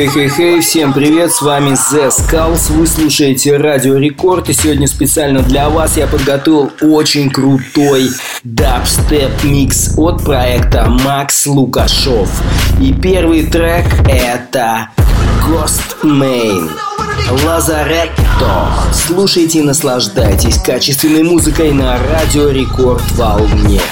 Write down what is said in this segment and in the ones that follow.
Хей-хей-хей, всем привет, с вами Zeskullz, вы слушаете Радио Рекорд, и сегодня специально для вас я подготовил очень крутой дабстеп микс от проекта Макс Лукашов. И первый трек это Ghostemane. Lazaretto. Слушайте и наслаждайтесь качественной музыкой на Радио Рекорд волне.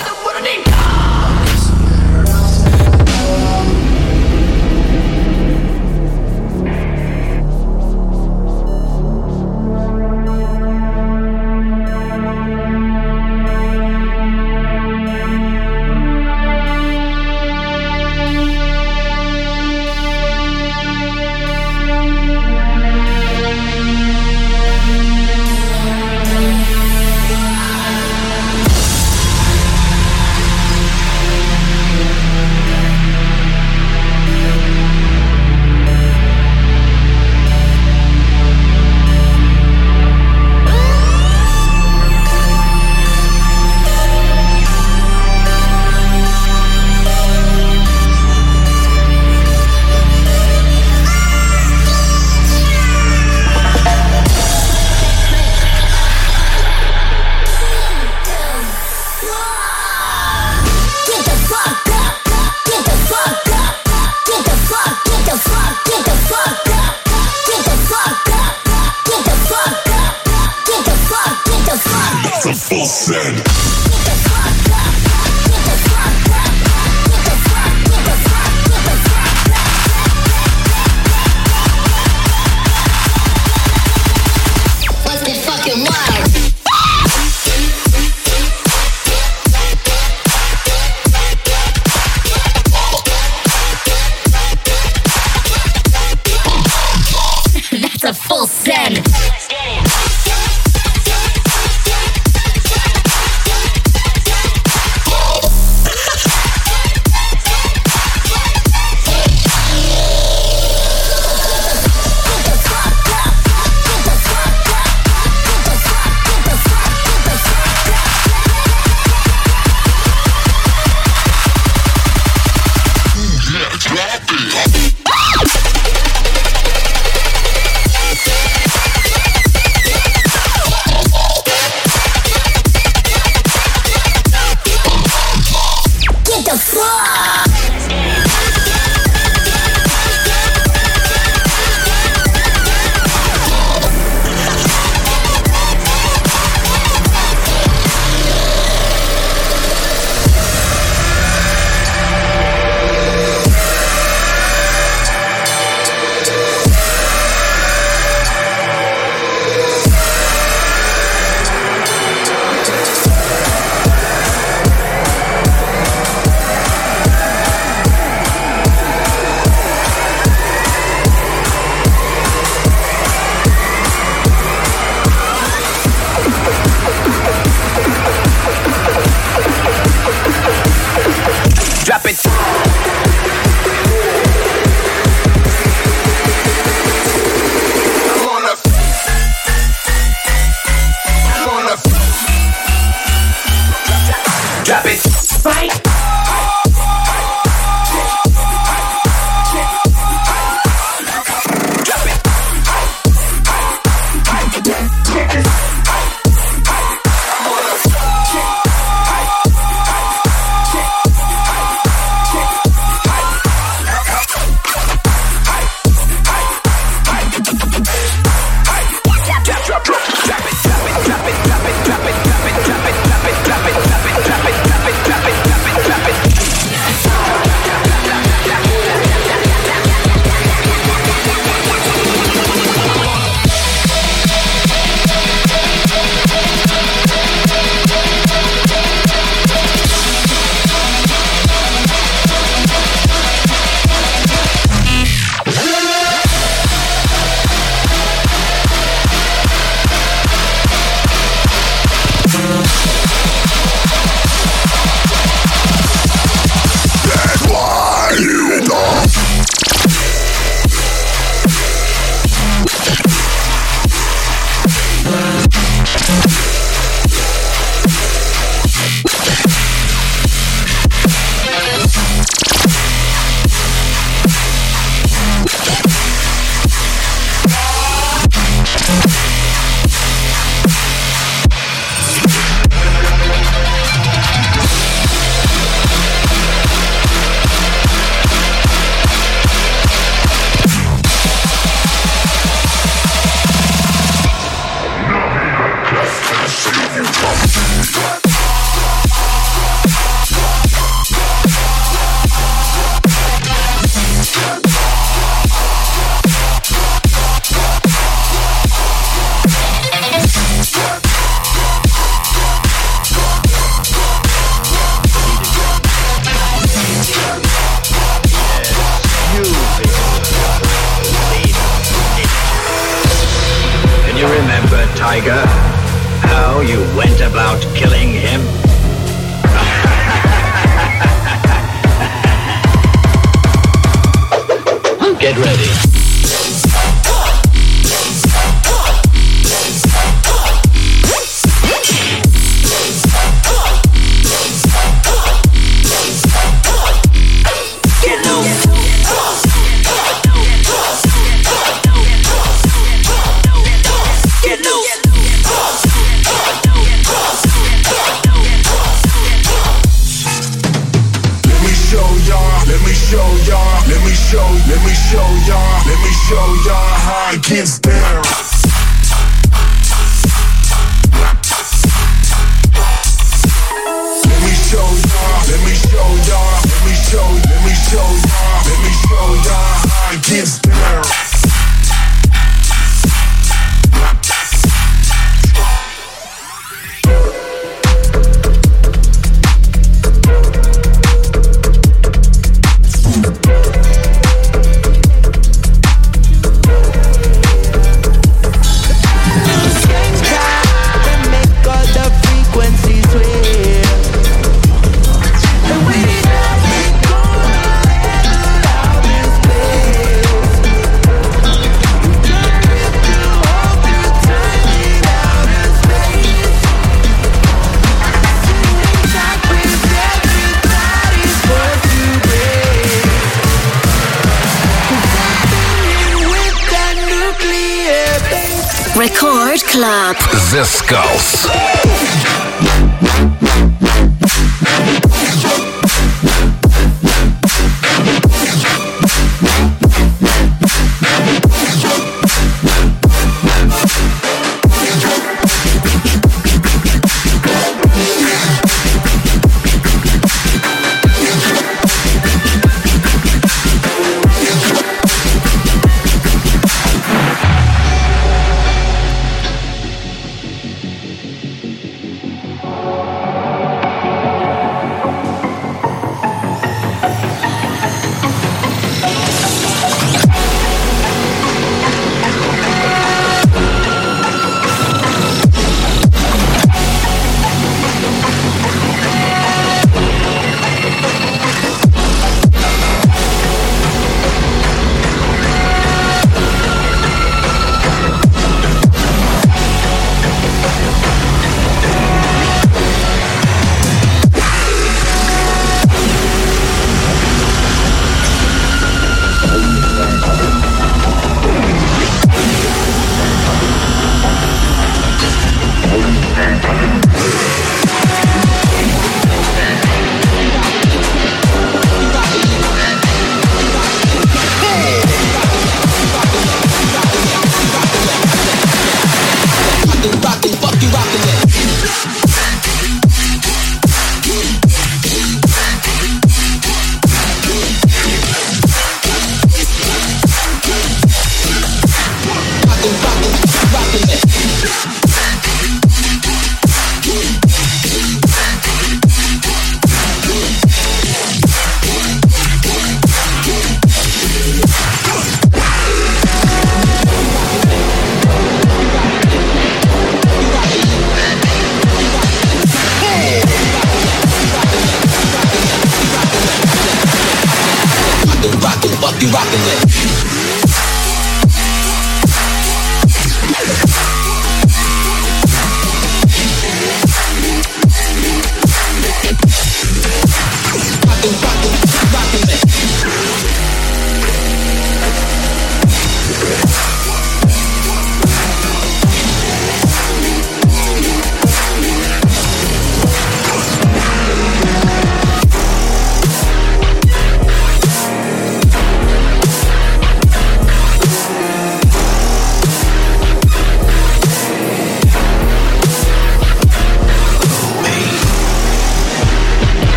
Descalço.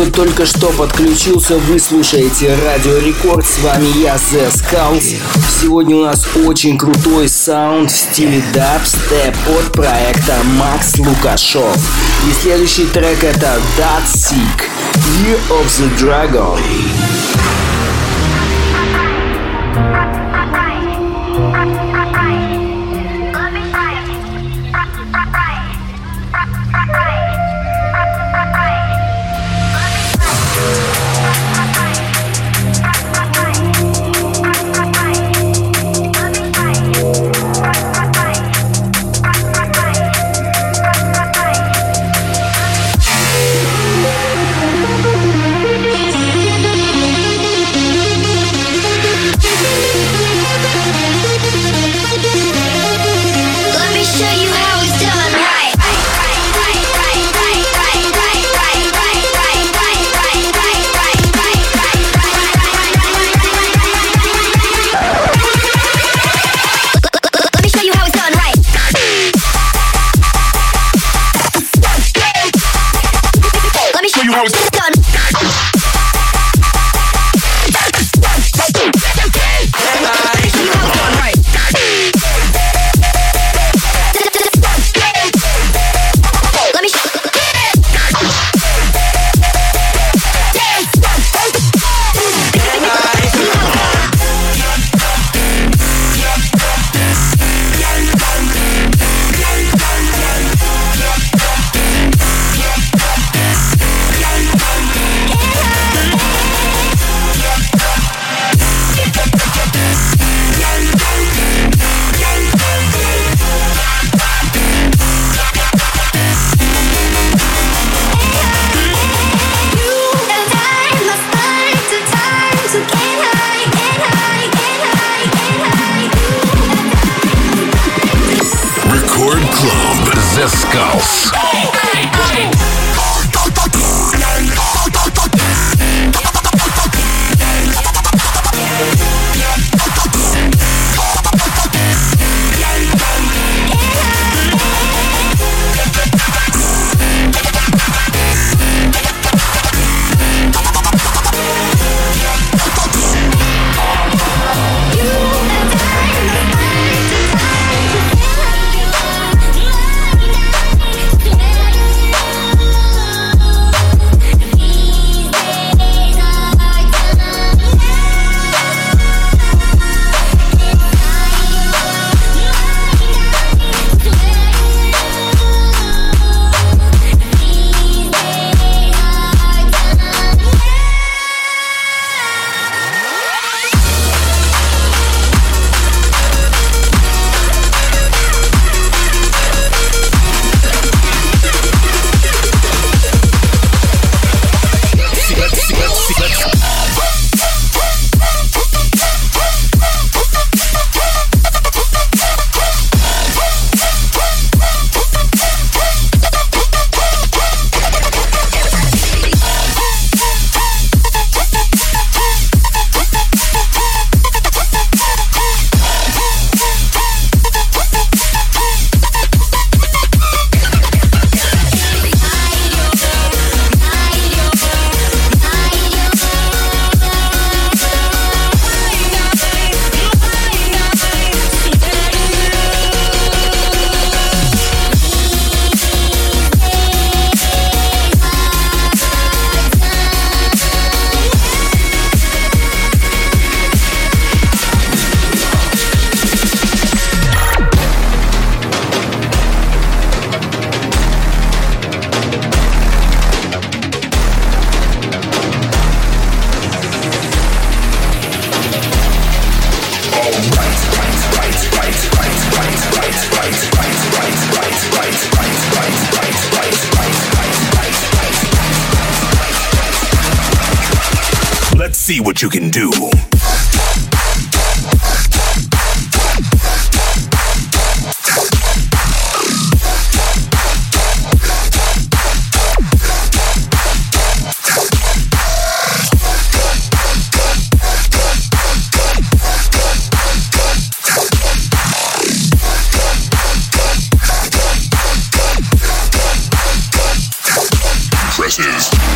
Кто только что подключился, вы слушаете Радио Рекорд. С вами я, The Skulls. Сегодня у нас очень крутой саунд в стиле дабстеп от проекта Макс Лукашов. И следующий трек это That Sick, Year of the Dragon. house. You can do. Presses.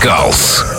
Skulls.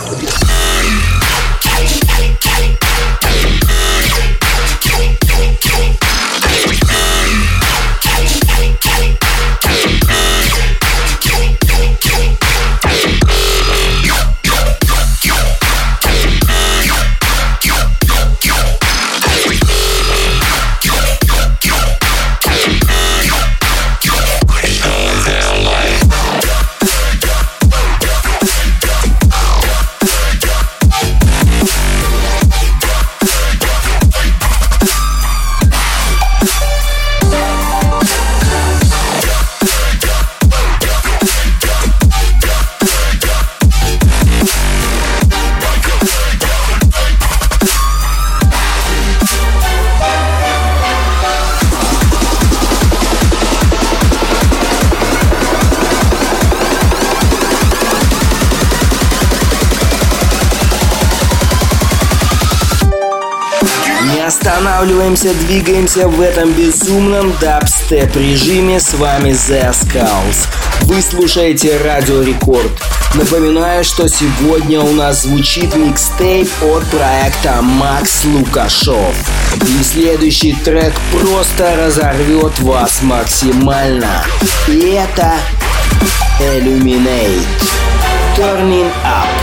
Останавливаемся, двигаемся в этом безумном дабстеп режиме. С вами The Skulls. Вы слушаете Радио Рекорд. Напоминаю, что сегодня у нас звучит микстейп от проекта Макс Лукашов. И следующий трек просто разорвет вас максимально. И это Illuminate. Turning Up.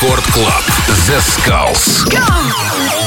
Рекорд Клаб. The Skulls. Go!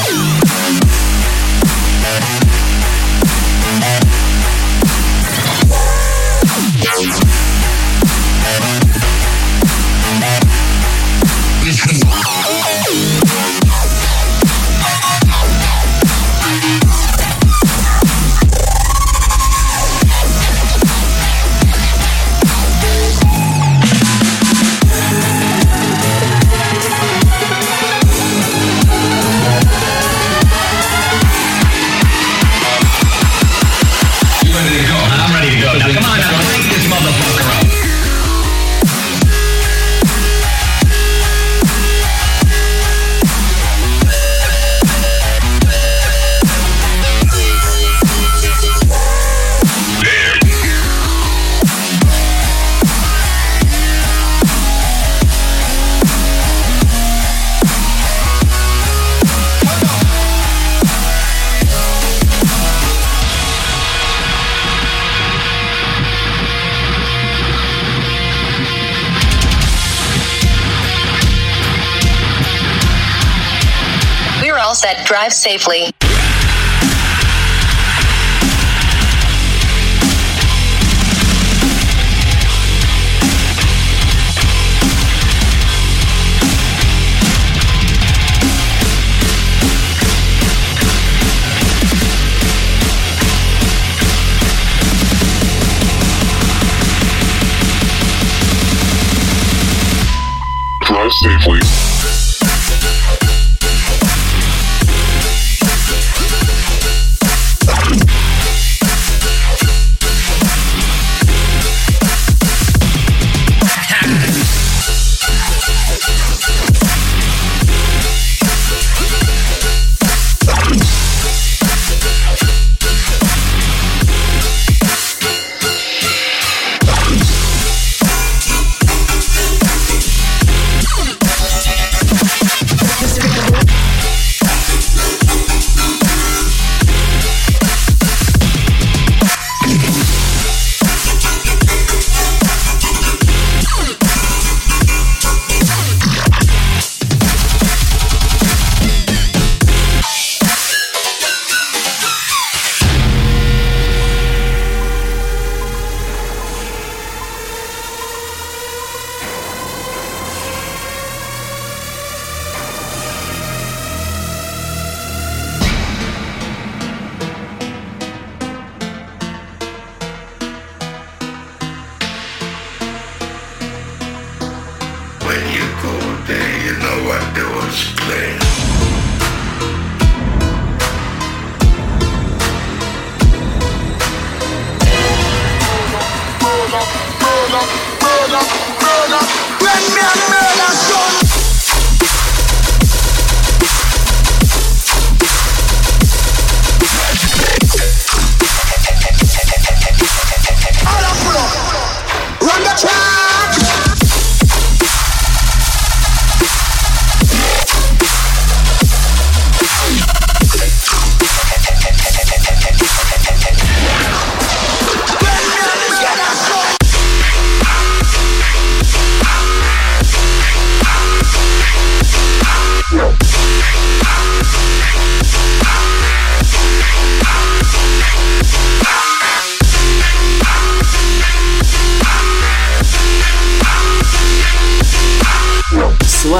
Safely. Drive safely.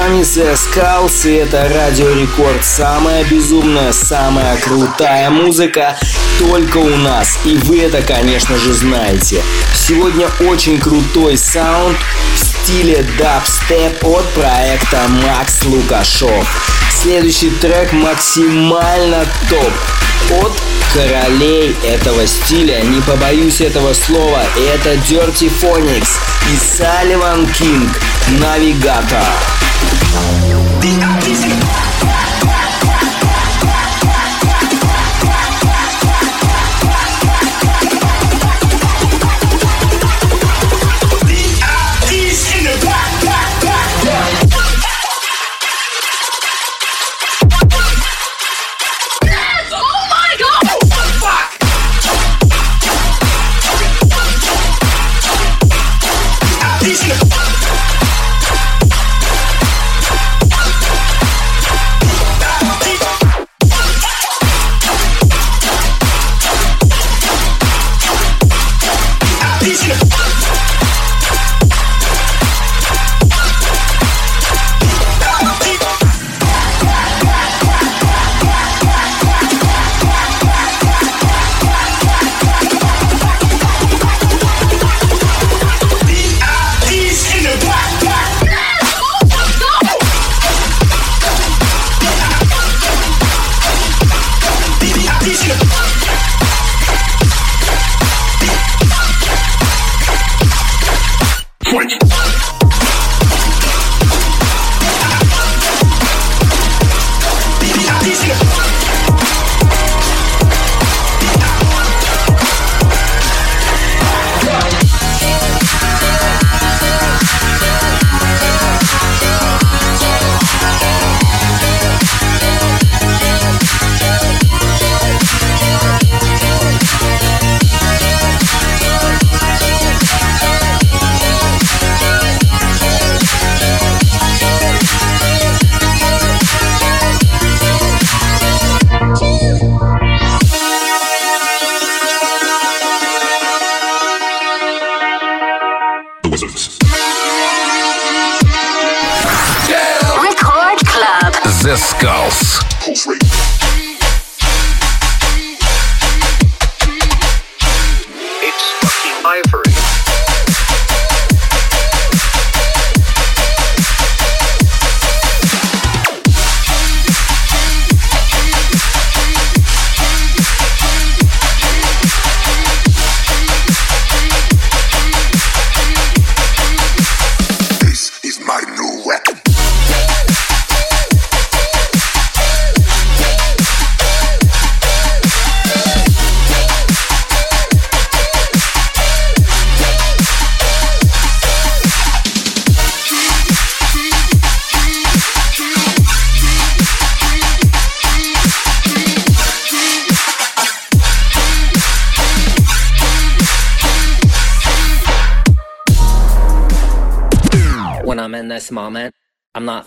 The Skulls, и это Радио Рекорд. Самая безумная, самая крутая музыка только у нас. И вы это, конечно же, знаете. Сегодня очень крутой саунд в стиле дабстеп от проекта Макс Лукашов. Следующий трек максимально топ от королей этого стиля, не побоюсь этого слова, это Dirty Phonics и Салливан Кинг, Навигатор. The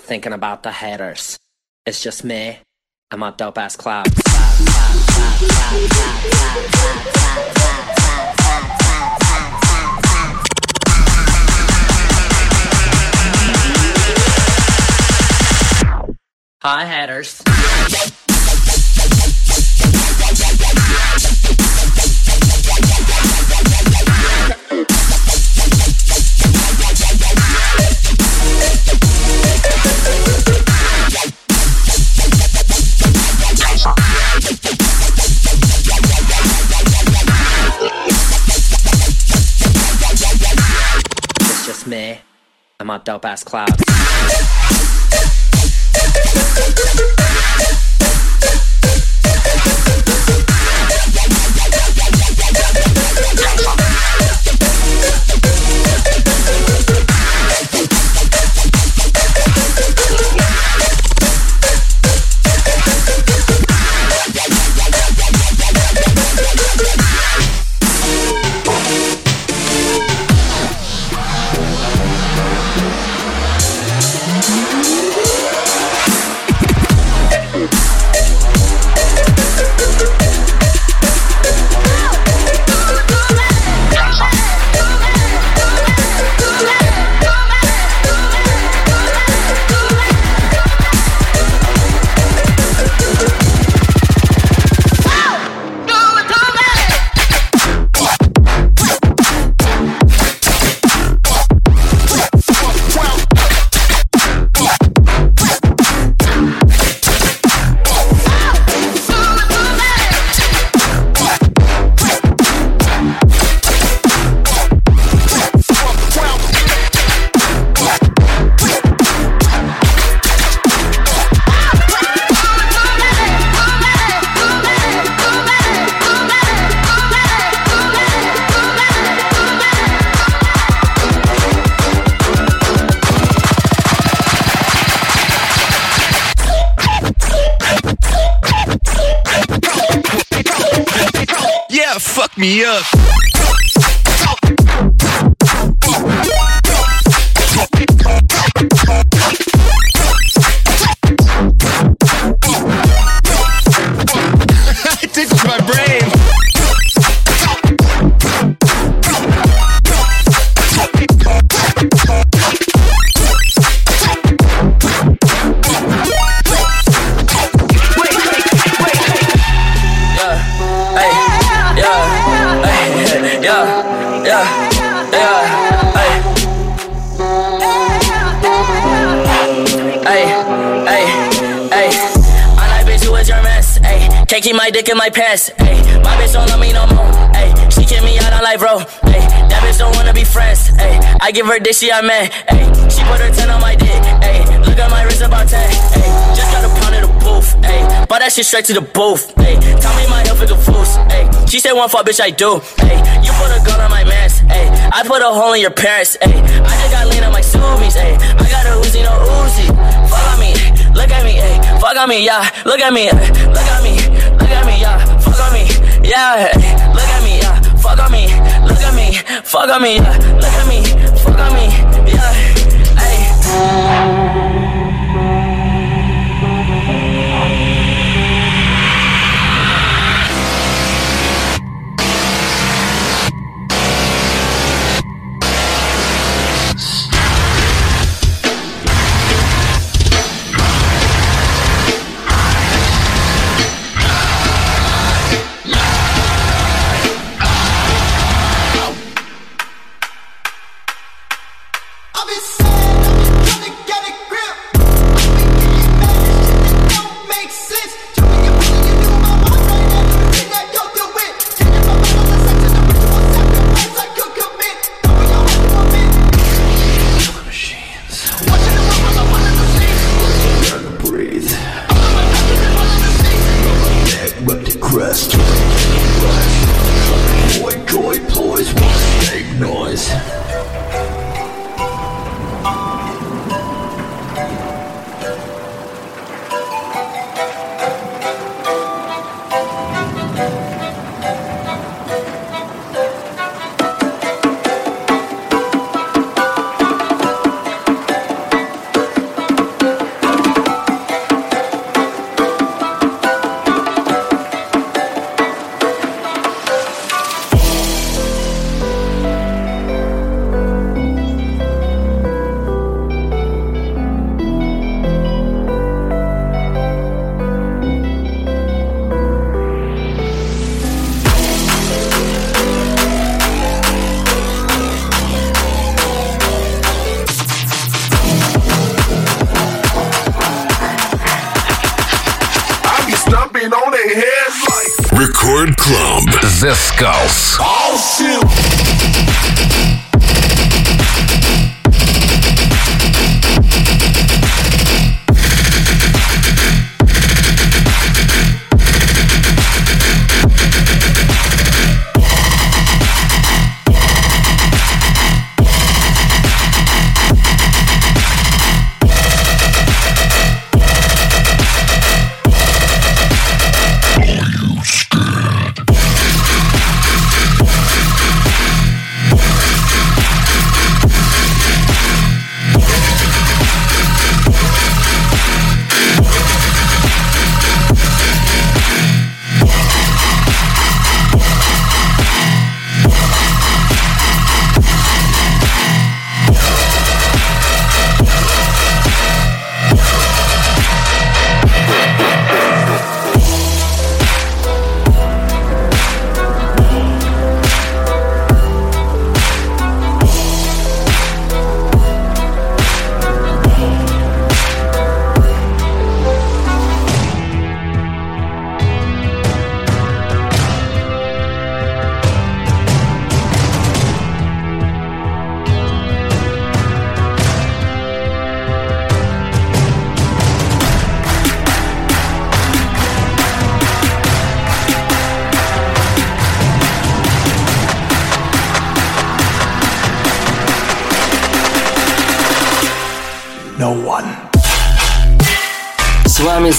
thinking about the haters. It's just me and my dope ass clouds. Hi, haters. My up ass clouds. Me up. My dick in my pants. Ayy, my bitch don't love me no more. Ayy, she kick me out on life, bro. Ayy, that bitch don't wanna be friends. Ayy, I give her dick, she a man. Ayy, she put her 10 on my dick. Ayy, look at my wrist about 10. Ayy, just got a pound in the booth. Ayy, bought that shit straight to the booth. Ayy, tell me my health is a fools. Ayy, she said one fuck, bitch, I do. Ayy, you put a gun on my mans. Ayy, I put a hole in your parents. Ayy, I just got lean on my Subies. Ayy, I got a Uzi, no Uzi. Fuck on me, look at me. Ayy, fuck on me, yeah. Look at me, look at me, yeah. Look at me, yeah. Fuck on me, look at me, fuck on me, yeah. Look at me, fuck on me, yeah. Ayy.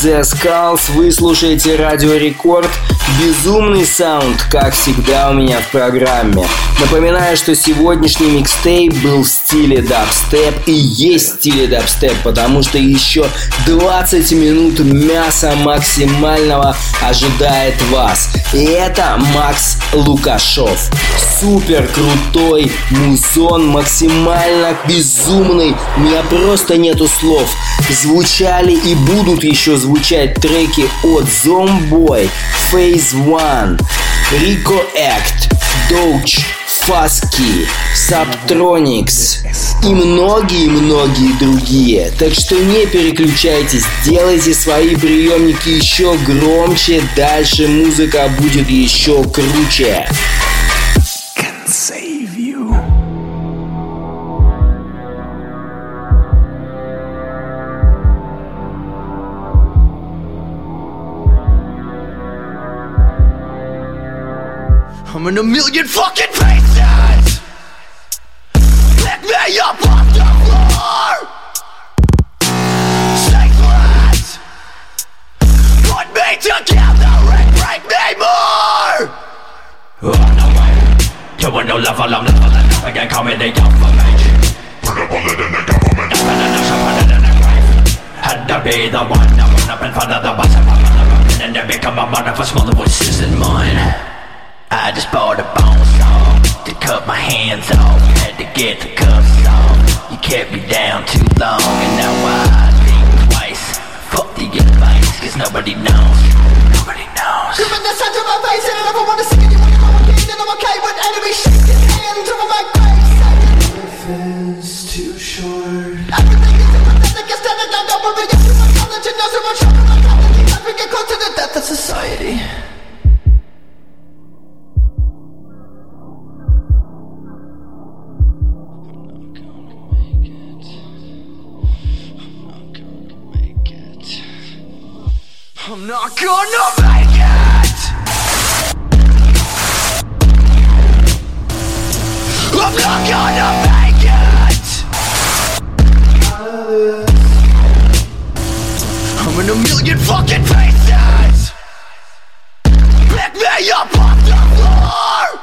Zeskullz, вы слушаете Радио Рекорд. Безумный саунд, как всегда у меня в программе. Напоминаю, что сегодняшний микстейп был в стиле дабстеп и есть в стиле дабстеп, потому что еще 20 минут мяса максимального ожидает вас. И это Макс Лукашов. Супер крутой музон, максимально безумный. У меня просто нету слов. Звучали и будут еще звучать треки от Zomboy, Phase One, Rico Act, Doge, Фаски, Subtronics и многие-многие другие. Так что не переключайтесь, делайте свои приемники еще громче, дальше музыка будет еще круче. I'm in a million fucking pieces. Put me together and break me more. Oh, on the way to a new level, I'm leveling up again, call me the alpha mage. Put a bullet in the government. Nothing enough, I put it in the grave. Had to be the one that went up in front of the bus and I'm on and then become a mother for smaller voices in mine. I just bought a bone saw to cut my hands off. Had to get the cuffs off. You kept me down too long, and now I think twice. Fuck the advice, cause nobody knows. Nobody knows. Giving the sound to my face, and I never wanna sing it. You wanna come again, and I'm okay with enemy shaking hands over my face. Life is too short. Everything is sympathetic, it's dead and done. Don't worry, I'm too much knowledge, and knows so much. I'm not As we get close to the death of society. I'm not gonna make it! I'm not gonna make it! I'm in a million fucking pieces! Pick me up off the floor!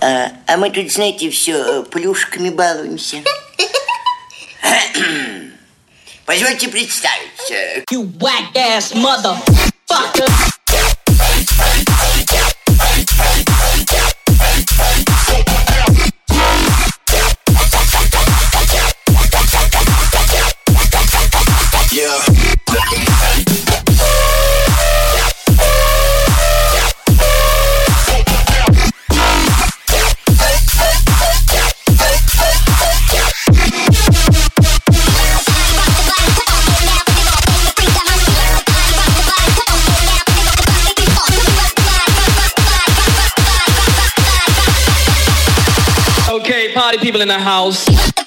А, а мы тут, знаете, все плюшками балуемся. Позвольте представиться. You whack ass motherfucker. People in the house.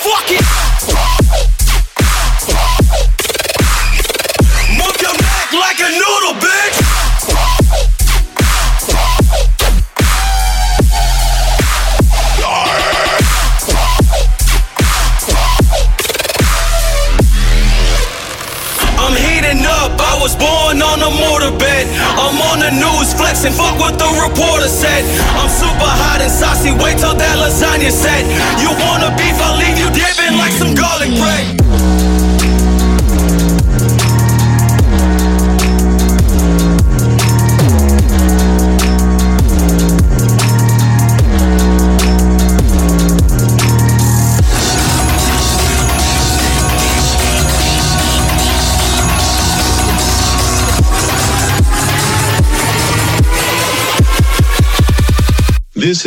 Fuck it.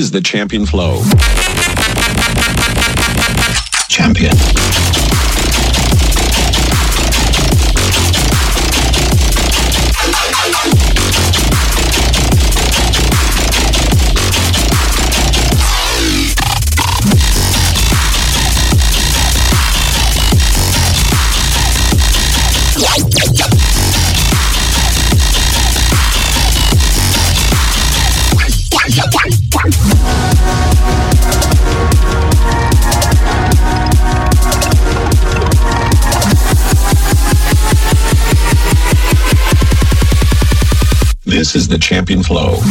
Is the champion flow. Flow.